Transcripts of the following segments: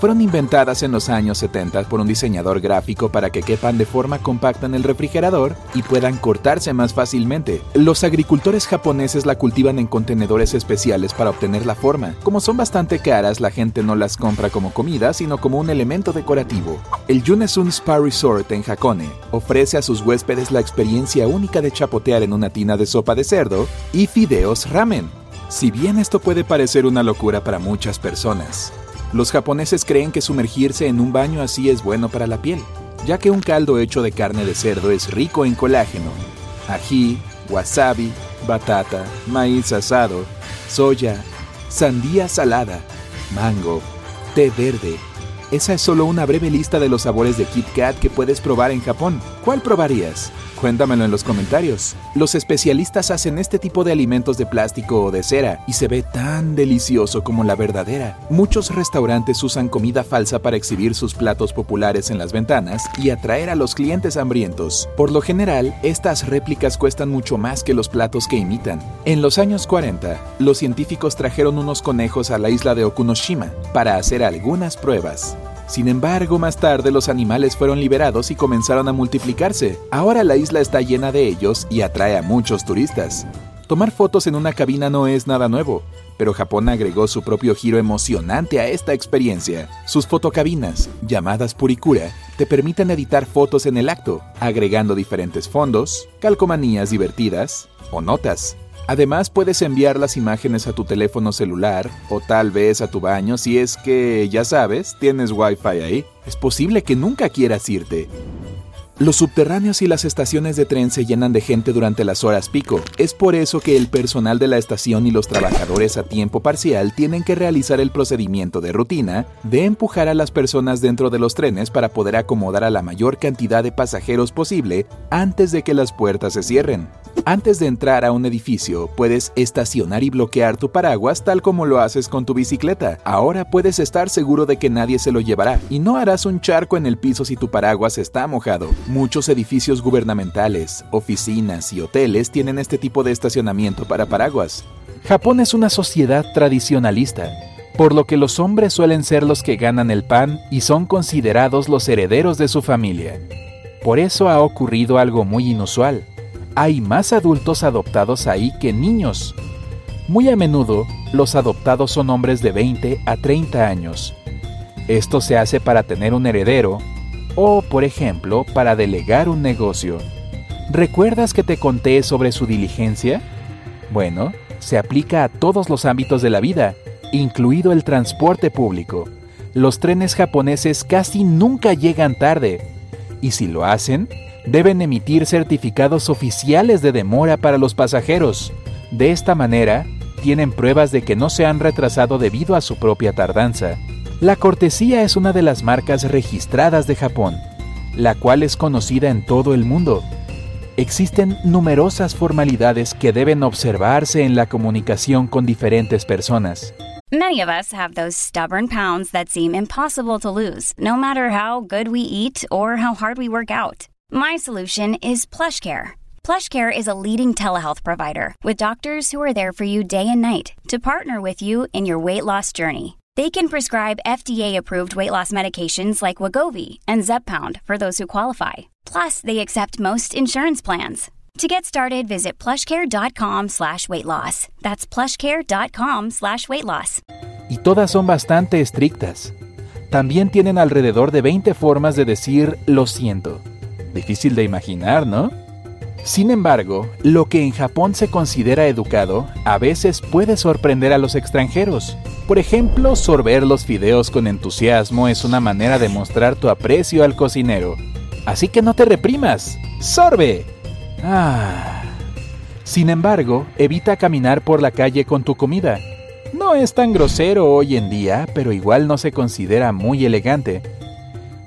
Fueron inventadas en los años 70 por un diseñador gráfico para que quepan de forma compacta en el refrigerador y puedan cortarse más fácilmente. Los agricultores japoneses la cultivan en contenedores especiales para obtener la forma. Como son bastante caras, la gente no las compra como comida, sino como un elemento decorativo. El Yunesun Spa Resort en Hakone ofrece a sus huéspedes la experiencia única de chapotear en una tina de sopa de cerdo y fideos ramen. Si bien esto puede parecer una locura para muchas personas, los japoneses creen que sumergirse en un baño así es bueno para la piel, ya que un caldo hecho de carne de cerdo es rico en colágeno, ají, wasabi, batata, maíz asado, soya, sandía salada, mango, té verde. Esa es solo una breve lista de los sabores de Kit Kat que puedes probar en Japón. ¿Cuál probarías? Cuéntamelo en los comentarios. Los especialistas hacen este tipo de alimentos de plástico o de cera y se ve tan delicioso como la verdadera. Muchos restaurantes usan comida falsa para exhibir sus platos populares en las ventanas y atraer a los clientes hambrientos. Por lo general, estas réplicas cuestan mucho más que los platos que imitan. En los años 40, los científicos trajeron unos conejos a la isla de Okunoshima para hacer algunas pruebas. Sin embargo, más tarde los animales fueron liberados y comenzaron a multiplicarse. Ahora la isla está llena de ellos y atrae a muchos turistas. Tomar fotos en una cabina no es nada nuevo, pero Japón agregó su propio giro emocionante a esta experiencia. Sus fotocabinas, llamadas Purikura, te permiten editar fotos en el acto, agregando diferentes fondos, calcomanías divertidas o notas. Además, puedes enviar las imágenes a tu teléfono celular o tal vez a tu baño si es que, ya sabes, tienes Wi-Fi ahí. Es posible que nunca quieras irte. Los subterráneos y las estaciones de tren se llenan de gente durante las horas pico. Es por eso que el personal de la estación y los trabajadores a tiempo parcial tienen que realizar el procedimiento de rutina de empujar a las personas dentro de los trenes para poder acomodar a la mayor cantidad de pasajeros posible antes de que las puertas se cierren. Antes de entrar a un edificio, puedes estacionar y bloquear tu paraguas tal como lo haces con tu bicicleta. Ahora puedes estar seguro de que nadie se lo llevará y no harás un charco en el piso si tu paraguas está mojado. Muchos edificios gubernamentales, oficinas y hoteles tienen este tipo de estacionamiento para paraguas. Japón es una sociedad tradicionalista, por lo que los hombres suelen ser los que ganan el pan y son considerados los herederos de su familia. Por eso ha ocurrido algo muy inusual hay más adultos adoptados ahí que niños. Muy a menudo, los adoptados son hombres de 20 a 30 años. Esto se hace para tener un heredero o, por ejemplo, para delegar un negocio. ¿Recuerdas que te conté sobre su diligencia? Bueno, se aplica a todos los ámbitos de la vida, incluido el transporte público. Los trenes japoneses casi nunca llegan tarde, y si lo hacen, deben emitir certificados oficiales de demora para los pasajeros. De esta manera, tienen pruebas de que no se han retrasado debido a su propia tardanza. La cortesía es una de las marcas registradas de Japón, la cual es conocida en todo el mundo. Existen numerosas formalidades que deben observarse en la comunicación con diferentes personas. Many of us have those stubborn pounds that seem impossible to lose, no matter how good we eat or how hard we work out. My solution is PlushCare. PlushCare is a leading telehealth provider with doctors who are there for you day and night to partner with you in your weight loss journey. They can prescribe FDA-approved weight loss medications like Wagovi and Zepbound for those who qualify. Plus, they accept most insurance plans. To get started, visit plushcare.com slash weight loss. That's plushcare.com slash weight loss. Y todas son bastante estrictas. También tienen alrededor de 20 formas de decir lo siento. Difícil de imaginar, ¿no? Sin embargo, lo que en Japón se considera educado a veces puede sorprender a los extranjeros. Por ejemplo, sorber los fideos con entusiasmo es una manera de mostrar tu aprecio al cocinero. Así que no te reprimas. ¡Sorbe! Ah. Sin embargo, evita caminar por la calle con tu comida. No es tan grosero hoy en día, pero igual no se considera muy elegante.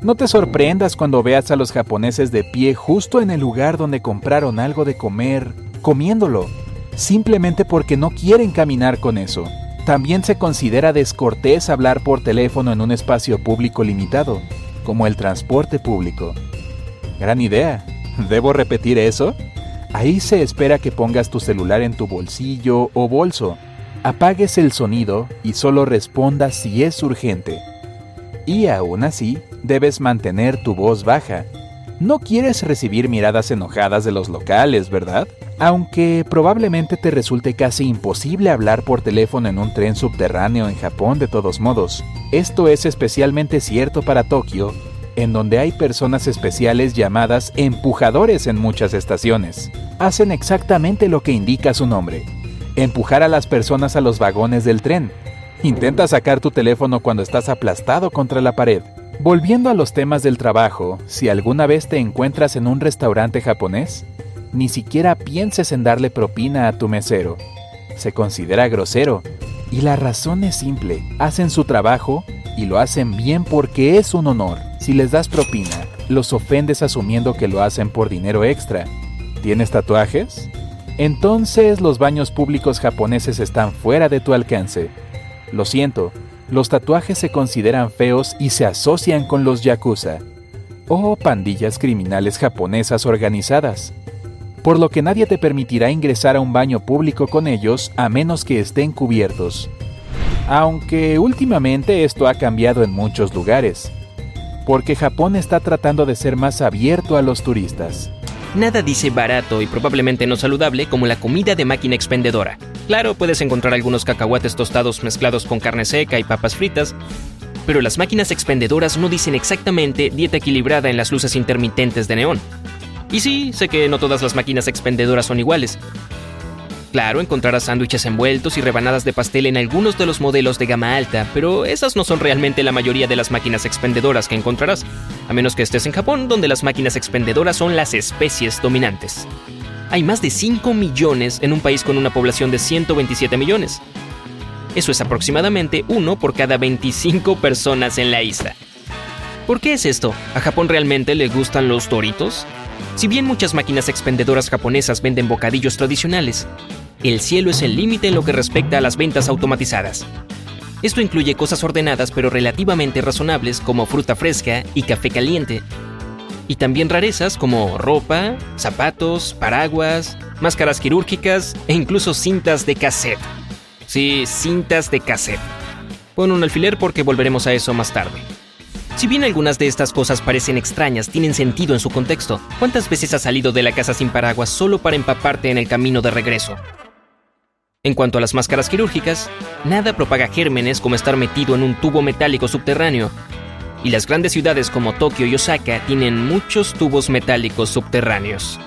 No te sorprendas cuando veas a los japoneses de pie justo en el lugar donde compraron algo de comer, comiéndolo, simplemente porque no quieren caminar con eso. También se considera descortés hablar por teléfono en un espacio público limitado, como el transporte público. Gran idea. ¿Debo repetir eso? Ahí se espera que pongas tu celular en tu bolsillo o bolso, apagues el sonido y solo respondas si es urgente. Y aún así, debes mantener tu voz baja. No quieres recibir miradas enojadas de los locales, ¿verdad? Aunque probablemente te resulte casi imposible hablar por teléfono en un tren subterráneo en Japón de todos modos. Esto es especialmente cierto para Tokio, en donde hay personas especiales llamadas empujadores en muchas estaciones. Hacen exactamente lo que indica su nombre. Empujar a las personas a los vagones del tren. Intenta sacar tu teléfono cuando estás aplastado contra la pared. Volviendo a los temas del trabajo, si alguna vez te encuentras en un restaurante japonés, ni siquiera pienses en darle propina a tu mesero. Se considera grosero, y la razón es simple, hacen su trabajo y lo hacen bien porque es un honor. Si les das propina, los ofendes asumiendo que lo hacen por dinero extra. ¿Tienes tatuajes? Entonces los baños públicos japoneses están fuera de tu alcance. Lo siento, los tatuajes se consideran feos y se asocian con los yakuza, o pandillas criminales japonesas organizadas, por lo que nadie te permitirá ingresar a un baño público con ellos a menos que estén cubiertos. Aunque últimamente esto ha cambiado en muchos lugares, porque Japón está tratando de ser más abierto a los turistas. Nada dice barato y probablemente no saludable como la comida de máquina expendedora. Claro, puedes encontrar algunos cacahuates tostados mezclados con carne seca y papas fritas, pero las máquinas expendedoras no dicen exactamente dieta equilibrada en las luces intermitentes de neón. Y sí, sé que no todas las máquinas expendedoras son iguales. Claro, encontrarás sándwiches envueltos y rebanadas de pastel en algunos de los modelos de gama alta, pero esas no son realmente la mayoría de las máquinas expendedoras que encontrarás, a menos que estés en Japón, donde las máquinas expendedoras son las especies dominantes hay más de 5 millones en un país con una población de 127 millones. Eso es aproximadamente uno por cada 25 personas en la isla. ¿Por qué es esto? ¿A Japón realmente le gustan los doritos? Si bien muchas máquinas expendedoras japonesas venden bocadillos tradicionales, el cielo es el límite en lo que respecta a las ventas automatizadas. Esto incluye cosas ordenadas pero relativamente razonables como fruta fresca y café caliente, y también rarezas como ropa, zapatos, paraguas, máscaras quirúrgicas e incluso cintas de cassette. Sí, cintas de cassette. Pon un alfiler porque volveremos a eso más tarde. Si bien algunas de estas cosas parecen extrañas, tienen sentido en su contexto. ¿Cuántas veces has salido de la casa sin paraguas solo para empaparte en el camino de regreso? En cuanto a las máscaras quirúrgicas, nada propaga gérmenes como estar metido en un tubo metálico subterráneo, y las grandes ciudades como Tokio y Osaka tienen muchos tubos metálicos subterráneos.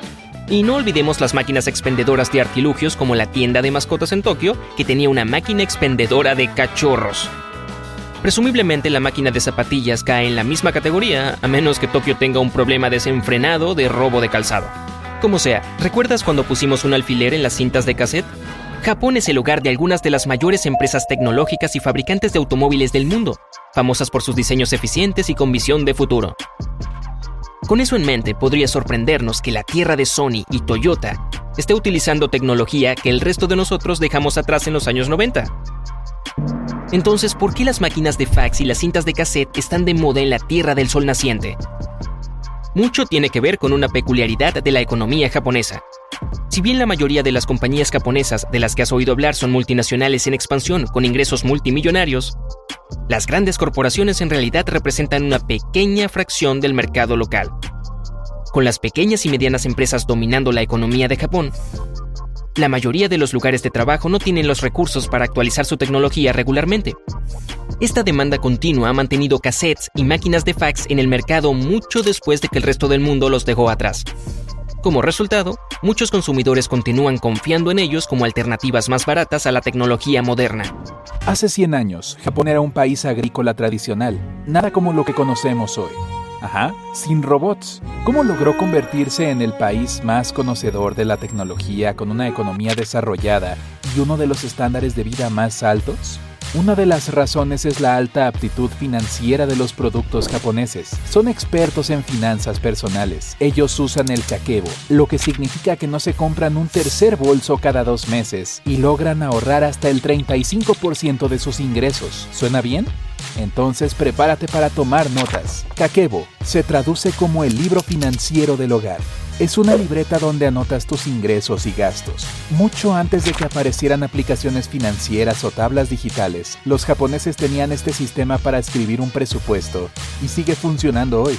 Y no olvidemos las máquinas expendedoras de artilugios como la tienda de mascotas en Tokio, que tenía una máquina expendedora de cachorros. Presumiblemente la máquina de zapatillas cae en la misma categoría, a menos que Tokio tenga un problema desenfrenado de robo de calzado. Como sea, ¿recuerdas cuando pusimos un alfiler en las cintas de cassette? Japón es el hogar de algunas de las mayores empresas tecnológicas y fabricantes de automóviles del mundo, famosas por sus diseños eficientes y con visión de futuro. Con eso en mente, podría sorprendernos que la tierra de Sony y Toyota esté utilizando tecnología que el resto de nosotros dejamos atrás en los años 90. Entonces, ¿por qué las máquinas de fax y las cintas de cassette están de moda en la Tierra del Sol naciente? Mucho tiene que ver con una peculiaridad de la economía japonesa. Si bien la mayoría de las compañías japonesas de las que has oído hablar son multinacionales en expansión con ingresos multimillonarios, las grandes corporaciones en realidad representan una pequeña fracción del mercado local. Con las pequeñas y medianas empresas dominando la economía de Japón, la mayoría de los lugares de trabajo no tienen los recursos para actualizar su tecnología regularmente. Esta demanda continua ha mantenido cassettes y máquinas de fax en el mercado mucho después de que el resto del mundo los dejó atrás. Como resultado, muchos consumidores continúan confiando en ellos como alternativas más baratas a la tecnología moderna. Hace 100 años, Japón era un país agrícola tradicional, nada como lo que conocemos hoy. Ajá, sin robots. ¿Cómo logró convertirse en el país más conocedor de la tecnología con una economía desarrollada y uno de los estándares de vida más altos? Una de las razones es la alta aptitud financiera de los productos japoneses. Son expertos en finanzas personales. Ellos usan el kakebo, lo que significa que no se compran un tercer bolso cada dos meses y logran ahorrar hasta el 35% de sus ingresos. ¿Suena bien? Entonces prepárate para tomar notas. Kakebo se traduce como el libro financiero del hogar. Es una libreta donde anotas tus ingresos y gastos. Mucho antes de que aparecieran aplicaciones financieras o tablas digitales, los japoneses tenían este sistema para escribir un presupuesto y sigue funcionando hoy.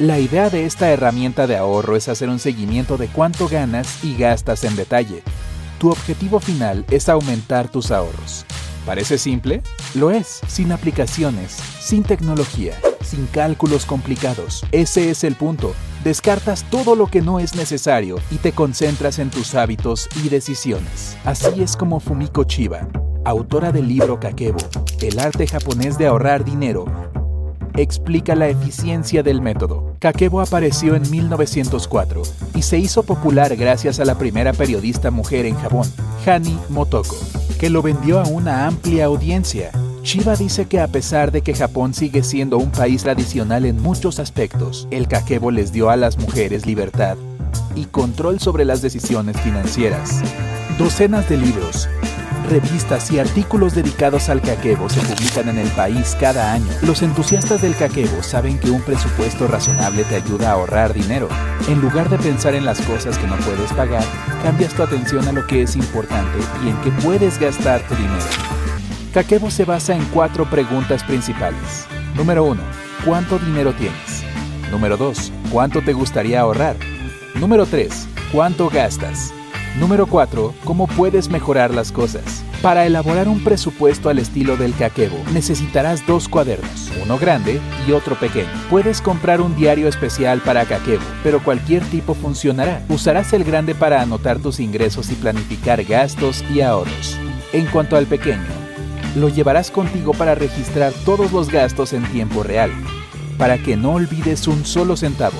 La idea de esta herramienta de ahorro es hacer un seguimiento de cuánto ganas y gastas en detalle. Tu objetivo final es aumentar tus ahorros. ¿Parece simple? Lo es, sin aplicaciones, sin tecnología, sin cálculos complicados. Ese es el punto. Descartas todo lo que no es necesario y te concentras en tus hábitos y decisiones. Así es como Fumiko Chiba, autora del libro Kakebo, El arte japonés de ahorrar dinero, explica la eficiencia del método. Kakebo apareció en 1904 y se hizo popular gracias a la primera periodista mujer en Japón, Hani Motoko, que lo vendió a una amplia audiencia. Chiba dice que a pesar de que Japón sigue siendo un país tradicional en muchos aspectos, el Kakebo les dio a las mujeres libertad y control sobre las decisiones financieras. Docenas de libros, revistas y artículos dedicados al kakebo se publican en el país cada año. Los entusiastas del kakebo saben que un presupuesto razonable te ayuda a ahorrar dinero. En lugar de pensar en las cosas que no puedes pagar, cambias tu atención a lo que es importante y en qué puedes gastar tu dinero. Kakebo se basa en cuatro preguntas principales. Número 1. ¿Cuánto dinero tienes? Número 2. ¿Cuánto te gustaría ahorrar? Número 3. ¿Cuánto gastas? Número 4. ¿Cómo puedes mejorar las cosas? Para elaborar un presupuesto al estilo del Kakebo, necesitarás dos cuadernos, uno grande y otro pequeño. Puedes comprar un diario especial para Kakebo, pero cualquier tipo funcionará. Usarás el grande para anotar tus ingresos y planificar gastos y ahorros. En cuanto al pequeño, lo llevarás contigo para registrar todos los gastos en tiempo real, para que no olvides un solo centavo